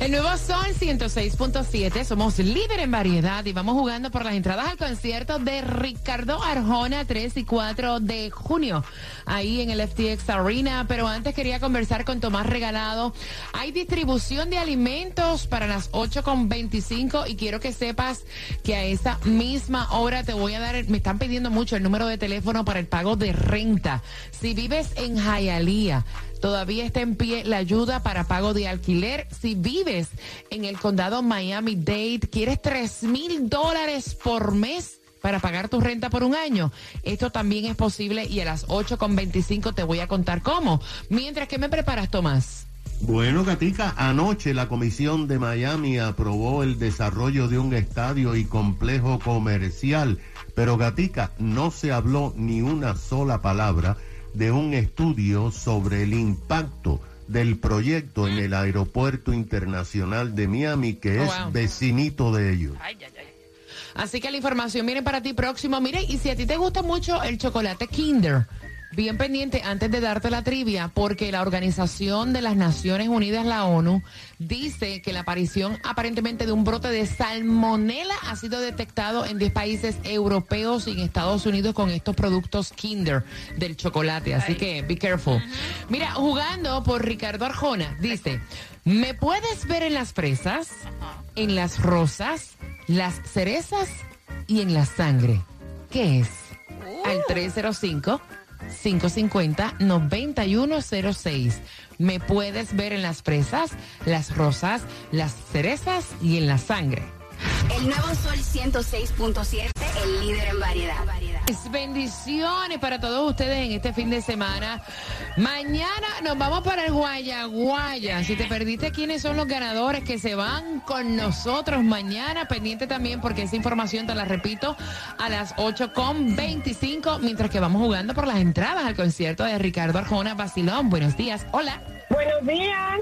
El nuevo Sol 106.7, somos líder en variedad y vamos jugando por las entradas al concierto de Ricardo Arjona 3 y 4 de junio, ahí en el FTX Arena. Pero antes quería conversar con Tomás Regalado. Hay distribución de alimentos para las 8.25 y quiero que sepas que a esa misma hora te voy a dar, me están pidiendo mucho el número de teléfono para el pago de renta. Si vives en Hialeah, Todavía está en pie la ayuda para pago de alquiler. Si vives en el condado Miami-Dade, quieres 3 mil dólares por mes para pagar tu renta por un año. Esto también es posible y a las 8.25 te voy a contar cómo. Mientras que me preparas, Tomás. Bueno, Gatica, anoche la Comisión de Miami aprobó el desarrollo de un estadio y complejo comercial, pero Gatica no se habló ni una sola palabra de un estudio sobre el impacto del proyecto en el Aeropuerto Internacional de Miami, que oh, es vecinito de ellos. Así que la información viene para ti próximo. Mire, y si a ti te gusta mucho el chocolate Kinder, bien pendiente antes de darte la trivia, porque la Organización de las Naciones Unidas, la ONU, dice que la aparición aparentemente de un brote de salmonela ha sido detectado en 10 países europeos y en Estados Unidos con estos productos Kinder del chocolate. Así que be careful. Mira, jugando por Ricardo Arjona, dice, ¿me puedes ver en las fresas, en las rosas, las cerezas y en la sangre? ¿Qué es? Al 305. 550-9106. Me puedes ver en las fresas, las rosas, las cerezas y en la sangre. El nuevo Sol 106.7, el líder en variedad. Bendiciones para todos ustedes en este fin de semana. Mañana nos vamos para el Guayaguaya. Si te perdiste quiénes son los ganadores que se van con nosotros mañana, pendiente también porque esa información te la repito a las 8.25 mientras que vamos jugando por las entradas al concierto de Ricardo Arjona Basilón. Buenos días. Hola. Buenos días.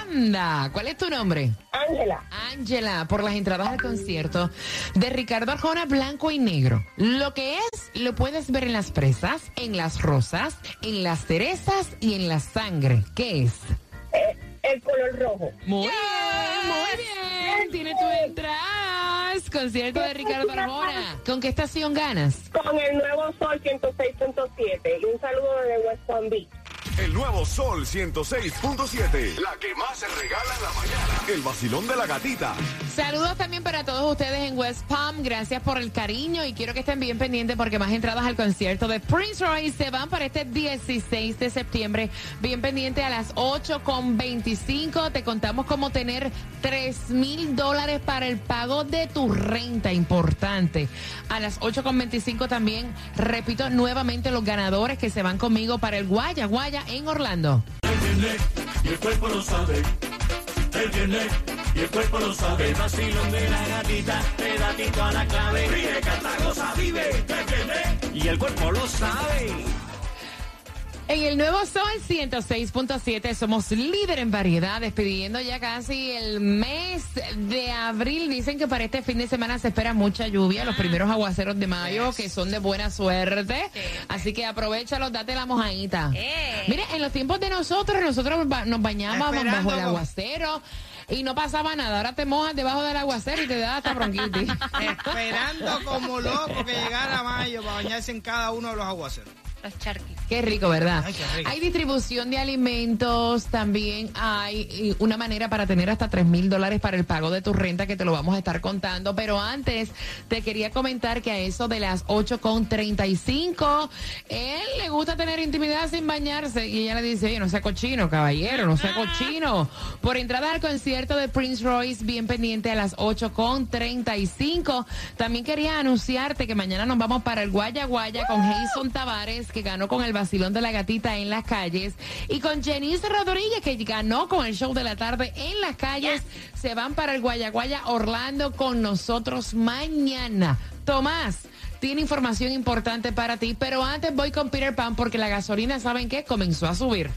Anda, ¿cuál es tu nombre? Ángela. Ángela, por las entradas al concierto de Ricardo Arjona Blanco y Negro. Lo que es, lo puedes ver en las presas, en las rosas, en las cerezas y en la sangre. ¿Qué es? Eh, el color rojo. Muy bien, muy bien. Tiene tu entradas. Concierto de Ricardo Arjona. ¿Con qué estación ganas? Con el nuevo Sol 106.7. Y un saludo de West Palm Beach. El nuevo Sol 106.7. La que más se regala en la mañana. El vacilón de la gatita. Saludos también para todos ustedes en West Palm. Gracias por el cariño y quiero que estén bien pendientes porque más entradas al concierto de Prince Royce se van para este 16 de septiembre. Bien pendiente a las 8.25. Te contamos cómo tener 3 mil dólares para el pago de tu renta. Importante. A las 8.25 también repito nuevamente los ganadores que se van conmigo para el Guaya Guaya en Orlando. Él viene y el cuerpo lo sabe. Él viene y el cuerpo lo sabe. El vacilón de la gatita, pedatito a la clave. Ríe, canta, goza, vive. Él viene y el cuerpo lo sabe. En el nuevo Sol 106.7 somos líder en variedad, despidiendo ya casi el mes de abril. Dicen que para este fin de semana se espera mucha lluvia, los primeros aguaceros de mayo que son de buena suerte. Así que aprovechalos, date la mojadita. Mire, en los tiempos de nosotros, nosotros nos bañábamos bajo el aguacero y no pasaba nada. Ahora te mojas debajo del aguacero y te da hasta bronquitis. Esperando como loco que llegara mayo para bañarse en cada uno de los aguaceros. Qué rico, ¿verdad? Hay distribución de alimentos, también hay una manera para tener hasta 3 mil dólares para el pago de tu renta que te lo vamos a estar contando. Pero antes te quería comentar que a eso de las 8.35, él le gusta tener intimidad sin bañarse y ella le dice, oye, no sea cochino, caballero, no sea cochino. Por entrada al concierto de Prince Royce, bien pendiente a las 8.35. También quería anunciarte que mañana nos vamos para el Guaya Guaya con Jason Tavares que ganó con el vacilón de la gatita en las calles. Y con Jenice Rodríguez, que ganó con el show de la tarde en las calles. Se van para el Guayaguaya Orlando con nosotros mañana. Tomás tiene información importante para ti, pero antes voy con Peter Pan porque la gasolina, ¿saben qué? Comenzó a subir.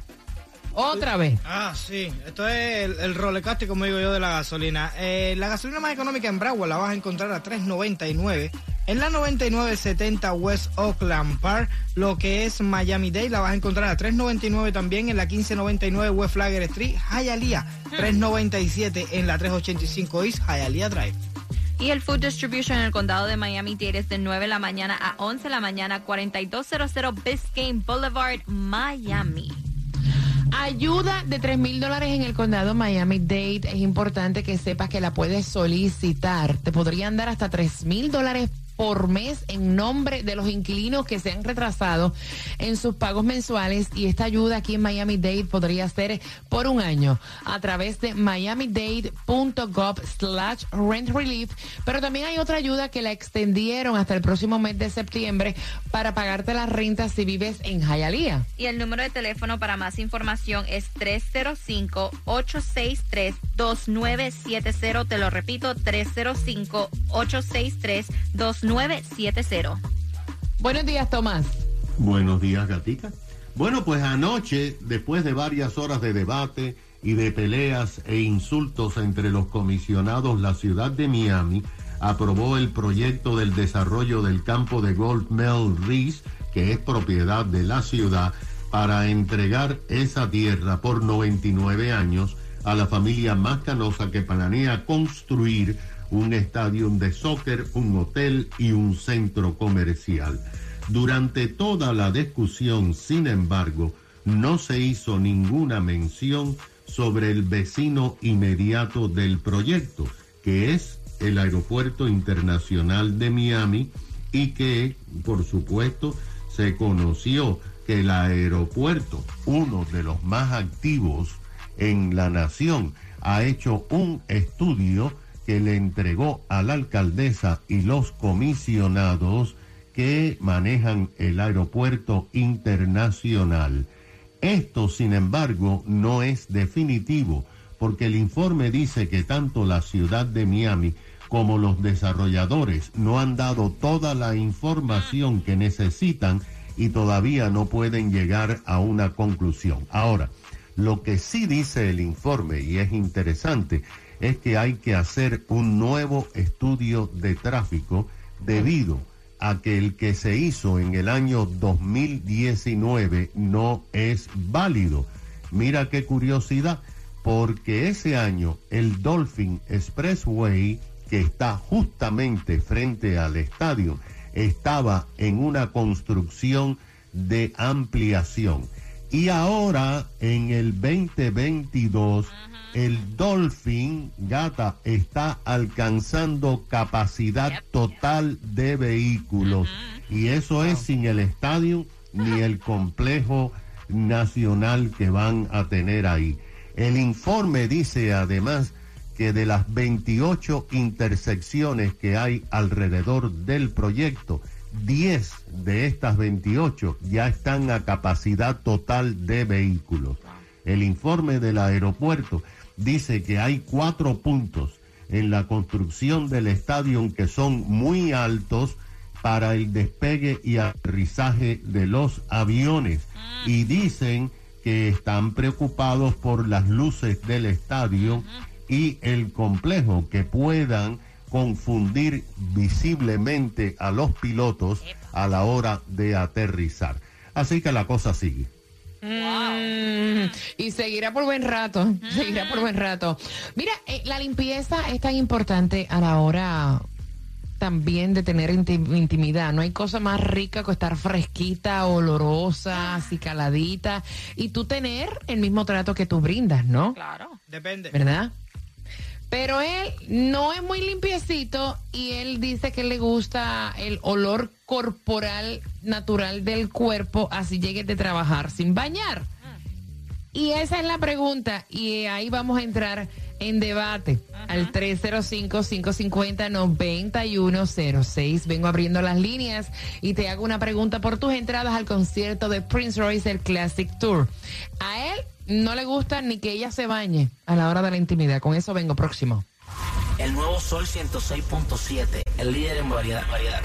Otra vez. Ah, sí. Esto es el, el rolecasti, como digo yo, de la gasolina. Eh, la gasolina más económica en Broward la vas a encontrar a 3.99. En la 9970 West Oakland Park, lo que es Miami Dade, la vas a encontrar a 3.99 también en la 1599 West Flagger Street, Hialeah. 3.97 en la 385 East Hialeah Drive. Y el Food Distribution en el condado de Miami-Dade es de 9 de la mañana a 11 de la mañana, 4200 Biscayne Boulevard, Miami. Ayuda de 3 mil dólares en el condado Miami-Dade. Es importante que sepas que la puedes solicitar. Te podrían dar hasta 3 mil dólares por mes en nombre de los inquilinos que se han retrasado en sus pagos mensuales y esta ayuda aquí en Miami Dade podría ser por un año a través de miamidade.gov slash rent relief pero también hay otra ayuda que la extendieron hasta el próximo mes de septiembre para pagarte la renta si vives en Hialeah. Y el número de teléfono para más información es 305-863-2970. Te lo repito, 305-863-2970. Buenos días, Tomás. Buenos días, Gatica. Bueno, pues anoche, después de varias horas de debate y de peleas e insultos entre los comisionados, la ciudad de Miami aprobó el proyecto del desarrollo del campo de golf Mel Reese, que es propiedad de la ciudad, para entregar esa tierra por 99 años a la familia más canosa que planea construir un estadio de soccer, un hotel y un centro comercial. Durante toda la discusión, sin embargo, no se hizo ninguna mención sobre el vecino inmediato del proyecto, que es el Aeropuerto Internacional de Miami y que, por supuesto, se conoció que el aeropuerto, uno de los más activos en la nación, ha hecho un estudio que le entregó a la alcaldesa y los comisionados que manejan el aeropuerto internacional. Esto, sin embargo, no es definitivo, porque el informe dice que tanto la ciudad de Miami como los desarrolladores no han dado toda la información que necesitan y todavía no pueden llegar a una conclusión. Ahora, lo que sí dice el informe, y es interesante, es que hay que hacer un nuevo estudio de tráfico debido a que el que se hizo en el año 2019 no es válido. Mira qué curiosidad, porque ese año el Dolphin Expressway, que está justamente frente al estadio, estaba en una construcción de ampliación. Y ahora, en el 2022, el Dolphin Gata está alcanzando capacidad total de vehículos. Y eso es sin el estadio ni el complejo nacional que van a tener ahí. El informe dice además que de las 28 intersecciones que hay alrededor del proyecto, 10 de estas 28 ya están a capacidad total de vehículos. El informe del aeropuerto dice que hay cuatro puntos en la construcción del estadio que son muy altos para el despegue y aterrizaje de los aviones. Y dicen que están preocupados por las luces del estadio y el complejo que puedan confundir visiblemente a los pilotos a la hora de aterrizar. Así que la cosa sigue. Mm, y seguirá por buen rato, seguirá por buen rato. Mira, eh, la limpieza es tan importante a la hora también de tener inti- intimidad. No hay cosa más rica que estar fresquita, olorosa, así caladita y tú tener el mismo trato que tú brindas, ¿no? Claro. Depende. ¿verdad? Pero él no es muy limpiecito y él dice que le gusta el olor corporal natural del cuerpo, así llegue de trabajar sin bañar. Y esa es la pregunta y ahí vamos a entrar en debate al 305-550-9106. Vengo abriendo las líneas y te hago una pregunta por tus entradas al concierto de Prince Royce, el Classic Tour. A él no le gusta ni que ella se bañe a la hora de la intimidad. Con eso vengo próximo. El nuevo Sol 106.7, el líder en variedad. variedad.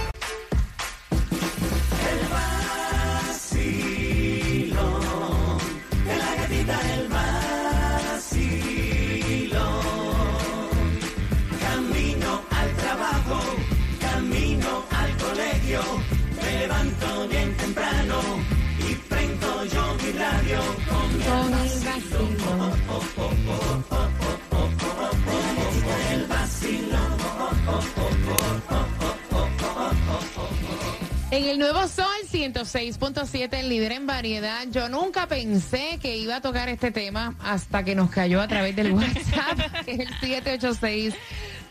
En el nuevo Sol 106.7, el líder en variedad. Yo nunca pensé que iba a tocar este tema hasta que nos cayó a través del WhatsApp, el 786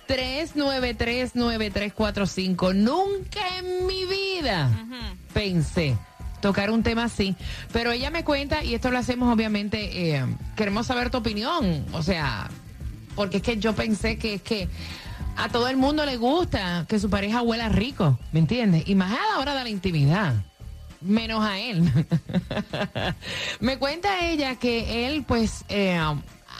3939345. Nunca en mi vida pensé tocar un tema así. Pero ella me cuenta, y esto lo hacemos obviamente, eh, queremos saber tu opinión. O sea, porque es que yo pensé que es que a todo el mundo le gusta que su pareja huela rico, ¿me entiendes? Y más a la hora de la intimidad. Menos a él. Me cuenta ella que él, pues, eh,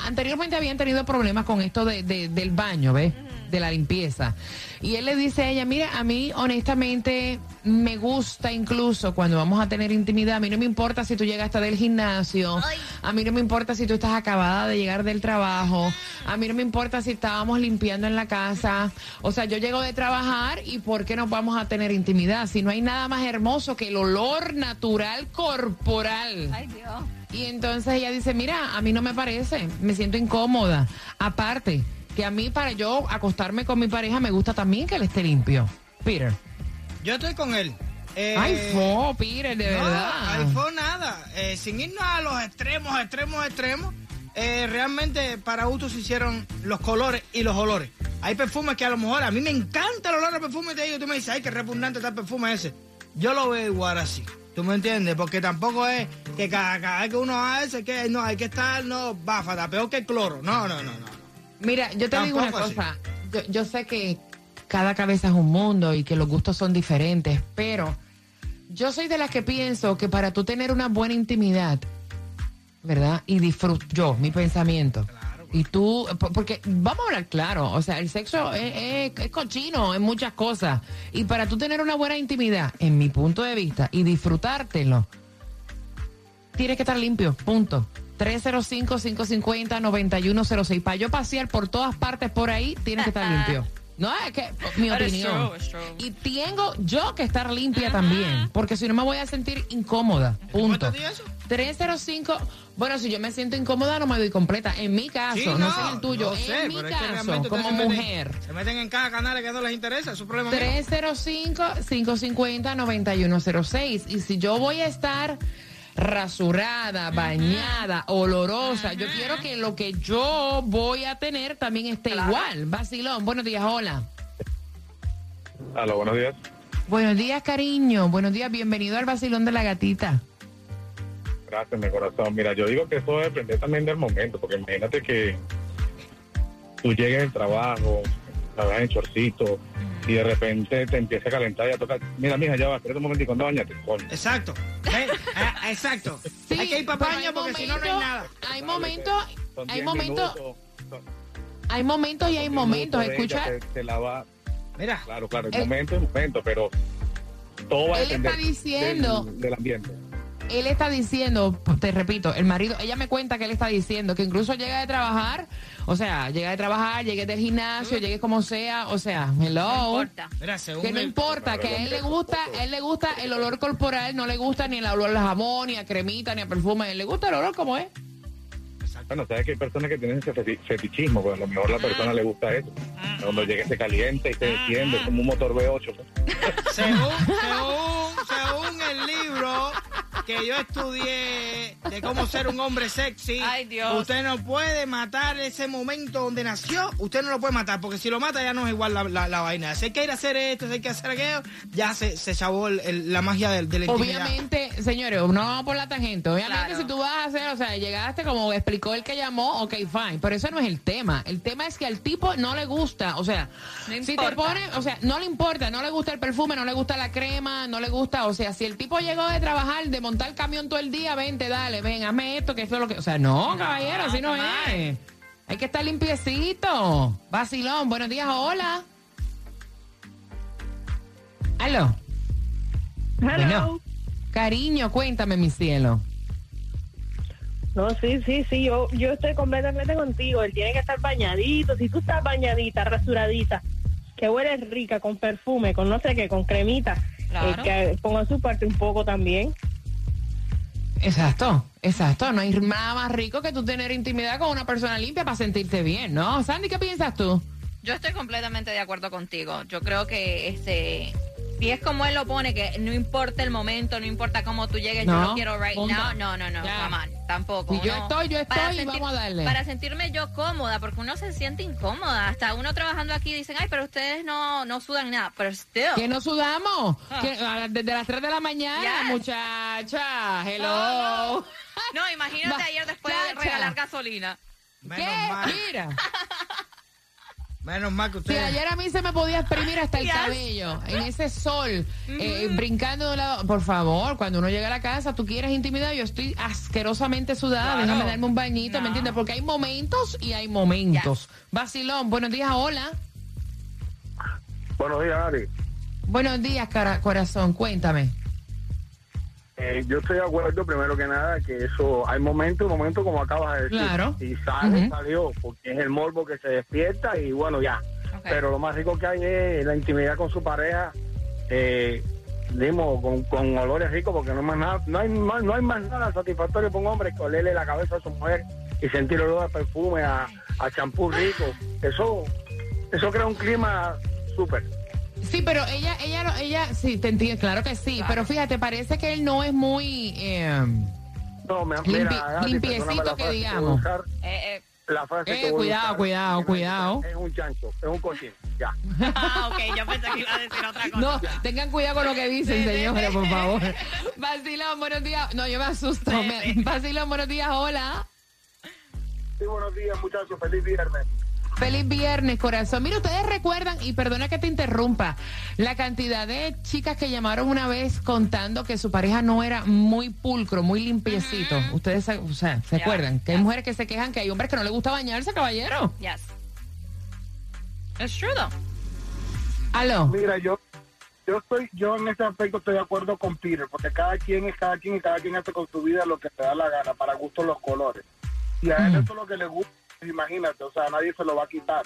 anteriormente habían tenido problemas con esto de, de- del baño, ¿ves? De la limpieza. Y él le dice a ella, mira, a mí honestamente me gusta incluso cuando vamos a tener intimidad, a mí no me importa si tú llegaste del gimnasio, a mí no me importa si tú estás acabada de llegar del trabajo, a mí no me importa si estábamos limpiando en la casa, o sea, yo llego de trabajar y ¿por qué no vamos a tener intimidad? Si no hay nada más hermoso que el olor natural corporal. Ay, Dios. Y entonces ella dice, mira, a mí no me parece, me siento incómoda. Aparte, que a mí para yo acostarme con mi pareja me gusta también que él esté limpio. Peter. Yo estoy con él. Eh, Ay, fo, Peter, de no, verdad. Ay, fo, nada. Eh, sin irnos a los extremos, extremos, extremos. eh, realmente para gusto se hicieron los colores y los olores. Hay perfumes que a lo mejor a mí me encanta el olor a perfume te digo, tú me dices, ay, qué repugnante está el perfume ese. Yo lo veo igual así. ¿Tú me entiendes? Porque tampoco es que cada, cada vez que uno hace, que no, hay que estar, no, báfata, peor que el cloro. No, no, no, no. Mira, yo te digo una cosa. Yo, yo sé que cada cabeza es un mundo y que los gustos son diferentes, pero yo soy de las que pienso que para tú tener una buena intimidad, ¿verdad? Y disfrutar, yo, mi pensamiento. Y tú, po- porque vamos a hablar claro, o sea, el sexo es, es- es cochino en muchas cosas. Y para tú tener una buena intimidad, en mi punto de vista, y disfrutártelo, tienes que estar limpio, punto. 305-550-9106. Para yo pasear por todas partes por ahí, tienes que estar limpio. No, es que mi it's opinión. true, it's true. Y tengo yo que estar limpia también, porque si no me voy a sentir incómoda. Punto. ¿Cuánto tiene eso? 305. Bueno, si yo me siento incómoda, no me doy completa. En mi caso, Sí, no, sé en el tuyo. sé, en mi pero es que caso, como ustedes se meten- mujer. se meten en cada canal que no les interesa, es su problema. mío. 305-550-9106. Y si yo voy a estar rasurada, bañada, olorosa, yo quiero que lo que yo voy a tener también esté igual. Vacilón, buenos días, hola. Aló, buenos días. Buenos días, cariño. Buenos días, bienvenido al vacilón de la gatita. Gracias, mi corazón. Mira, yo digo que eso depende también del momento, porque imagínate que tú llegues del trabajo, estás en chorcito, y de repente te empieza a calentar y a tocar. Mira, mija, ya va, espérate un momentico, no bañate, coño. Exacto. Ah, exacto. Sí, hay que ir para baño porque si no, no hay momentos- nada. Hay momentos, hay 10 momentos, hay momentos y hay momentos. Escucha, Te, te la va, Mira, claro, claro, el Él- momento es momento, pero todo va a Él depender está diciendo- del, del ambiente. Él está diciendo, te repito, el marido, ella me cuenta que él está diciendo que incluso llega de trabajar, o sea, llega de trabajar, llegue del gimnasio, llegue como sea, o sea, hello. No importa. mira, según Que no el- importa, que a él le gusta, a él le gusta el olor corporal, no le gusta ni el olor a jamón, ni a cremita, ni a perfume, a él le gusta el olor como es. Bueno, sabes que hay personas que tienen ese feti- fetichismo, pues a lo mejor a la persona le gusta eso. Cuando llegue se calienta y se enciende, es como un motor V8. pues. según, según, según el libro que yo estudié de cómo ser un hombre sexy, Ay, Dios. usted no puede matar ese momento donde nació, usted no lo puede matar, porque si lo mata ya no es igual la, la, la vaina. Si hay que ir a hacer esto, si hay que hacer aquello, ya se, se chavó el- el- la magia del- de, la intimidad. Obviamente, señores, no vamos por la tangente. Obviamente, Claro. si tú vas a hacer, o sea, llegaste como explicó el que llamó, ok, fine. Pero eso no es el tema. El tema es que al tipo no le gusta. O sea, No si te pone, o sea, no le importa, no le gusta el perfume, no le gusta la crema, no le gusta. O sea, si el tipo llegó de trabajar, de montar el camión todo el día, vente, dale, ven, hazme esto, que esto es lo que. O sea, no, caballero, así no es. Hay que estar limpiecito. Vacilón, buenos días, hola. Aló. Bueno, cariño, cuéntame, mi cielo. No, sí, sí, sí, yo, yo estoy completamente contigo. Él tiene que estar bañadito. Si tú estás bañadita, rasuradita, que huele rica, con perfume, con no sé qué, con cremita, Claro. eh, que ponga su parte un poco también. Exacto, exacto. No hay nada más rico que tú tener intimidad con una persona limpia para sentirte bien, ¿no? Sandy, ¿qué piensas tú? Yo estoy completamente de acuerdo contigo. Yo creo que este Y es como él lo pone, que no importa el momento, no importa cómo tú llegues, yo No, lo quiero right punto. now. No, no, no, come on, tampoco. Si yo estoy, yo estoy y vamos a darle. Para sentirme yo cómoda, porque uno se siente incómoda. Hasta uno trabajando aquí dicen, ay, pero ustedes no, no sudan nada. Pero still. ¿Que no sudamos? Ah. Que, ah, desde las 3 de la mañana, Yes. muchacha. Hello. No, No, imagínate ayer después de regalar gasolina. Menos ¿Qué? mal. Mira. Menos mal que Si ustedes. ayer a mí se me podía exprimir hasta el Yes. cabello, en ese sol, eh, brincando de un lado. Por favor, cuando uno llega a la casa, tú quieres intimidad, yo estoy asquerosamente sudada, Claro. déjame darme un bañito, No. ¿me entiendes? Porque hay momentos y hay momentos. Vacilón, buenos días, hola. Buenos días, Ari. Buenos días, cara- corazón, cuéntame. Eh, yo estoy de acuerdo, primero que nada, que eso hay momentos y momentos como acabas de decir. Claro. Si sale, Ujú. salió, porque es el morbo que se despierta y bueno, ya. Pero lo más rico que hay es la intimidad con su pareja, eh, con, con olores ricos, porque no, hay más nada, no, hay, más- no hay más nada satisfactorio para un hombre que olerle la cabeza a su mujer y sentir olor de perfume, a, a champú rico. Eso, eso crea un clima súper. Sí, pero ella, ella, no- ella, sí, te entiendo, claro que sí, pero fíjate, parece que él no es muy... eh, No, me, Limpi- mira, Ari, limpiecito la que digamos. usar. Eh, eh. la frase Eh, que a cuidado, usar. cuidado, cuidado. Es un chancho, es un cochín, ya. Ah, ok, yo pensé que iba a decir otra cosa. No, tengan cuidado con lo que dicen, señores, por favor. Vacilón, buenos días. No, yo me asusto. Vacilón, buenos días, hola. Sí, buenos días, muchachos, feliz viernes. Feliz viernes, corazón. Mira, ustedes recuerdan, y perdona que te interrumpa, la cantidad de chicas que llamaron una vez contando que su pareja no era muy pulcro, muy limpiecito. Ustedes, se- o sea, ¿se acuerdan? Que hay mujeres que se quejan que hay hombres que no les gusta bañarse, caballero. Yes. It's true, though. Aló. Mira, yo yo estoy yo en ese aspecto estoy de acuerdo con Peter, porque cada quien es cada quien y cada quien hace con su vida lo que te da la gana, para gusto los colores. Y a él eso es lo que le gusta, imagínate, o sea, nadie se lo va a quitar.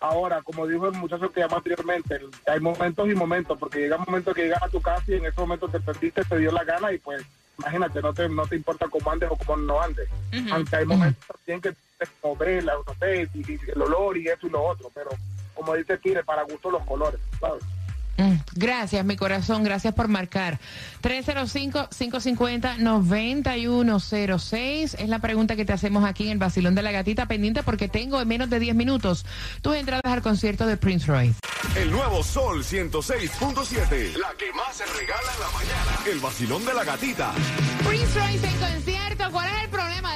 Ahora, como dijo el muchacho que llamó anteriormente, hay momentos y momentos, porque llega un momento que llegas a tu casa y en ese momento te perdiste, te dio la gana y pues, imagínate, no te, no te importa cómo andes o cómo no andes. Aunque hay momentos también que te no sé, y, y el olor y eso y lo otro, pero como dice Tire, para gusto los colores, ¿sabes? Mm, Gracias, mi corazón, gracias por marcar. 305-550-9106 es la pregunta que te hacemos aquí en el Basilón de la Gatita, pendiente porque tengo en menos de 10 minutos tus entradas al concierto de Prince Royce. El nuevo Sol 106.7. La que más se regala en la mañana. El vacilón de la gatita. Prince Royce en concierto, ¿cuál es el problema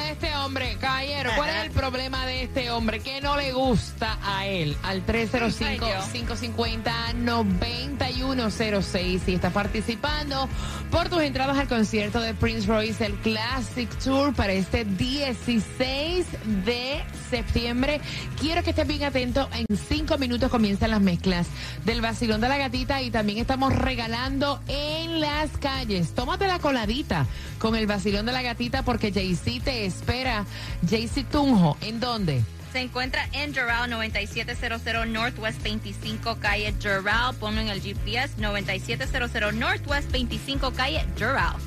caballero? ¿Cuál es el problema de este hombre? ¿Qué no le gusta a él? Al 305-550-9106 si estás participando por tus entradas al concierto de Prince Royce, el Classic Tour para este 16 de septiembre. Quiero que estés bien atento. En cinco minutos comienzan las mezclas del vacilón de la gatita y también estamos regalando en las calles. Tómate la coladita con el vacilón de la gatita porque Jay-Z te espera. Tunjo, ¿en dónde? Se encuentra en Doral 9700 Northwest 25 Calle Doral. Ponlo en el GPS 9700 Northwest 25 Calle Doral.